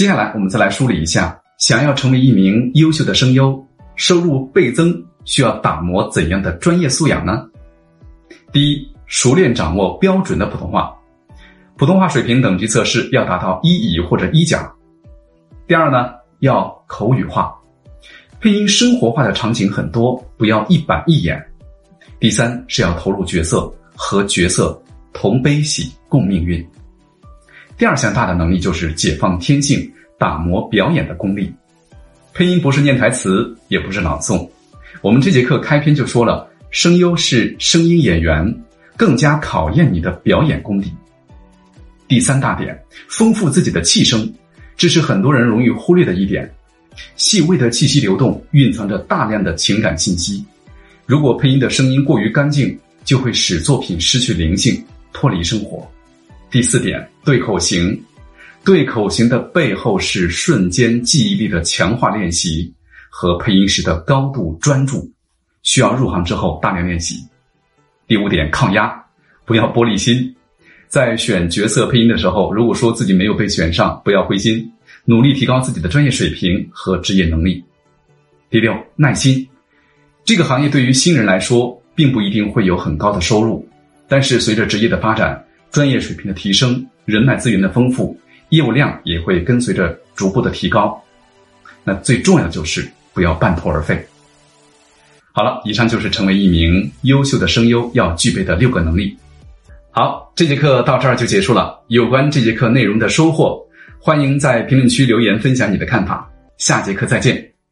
接下来我们再来梳理一下，想要成为一名优秀的声优，收入倍增需要打磨怎样的专业素养呢？第一，熟练掌握标准的普通话，普通话水平等级测试要达到一乙或者一甲。第二呢，要口语化，配音生活化的场景很多，不要一板一眼。第三是要投入角色，和角色同悲喜共命运。第二项大的能力就是解放天性，打磨表演的功力。配音不是念台词，也不是朗诵。我们这节课开篇就说了，声优是声音演员，更加考验你的表演功底。第三大点，丰富自己的气声，这是很多人容易忽略的一点。细微的气息流动，蕴藏着大量的情感信息。如果配音的声音过于干净，就会使作品失去灵性，脱离生活。第四点，对口型，对口型的背后是瞬间记忆力的强化练习和配音时的高度专注，需要入行之后大量练习。第五点，抗压，不要玻璃心，在选角色配音的时候，如果说自己没有被选上，不要灰心，努力提高自己的专业水平和职业能力。第六，耐心，这个行业对于新人来说，并不一定会有很高的收入，但是随着职业的发展。专业水平的提升，人脉资源的丰富，业务量也会跟随着逐步的提高。那最重要就是不要半途而废。好了，以上就是成为一名优秀的声优要具备的六个能力。好，这节课到这儿就结束了。有关这节课内容的收获，欢迎在评论区留言分享你的看法。下节课再见。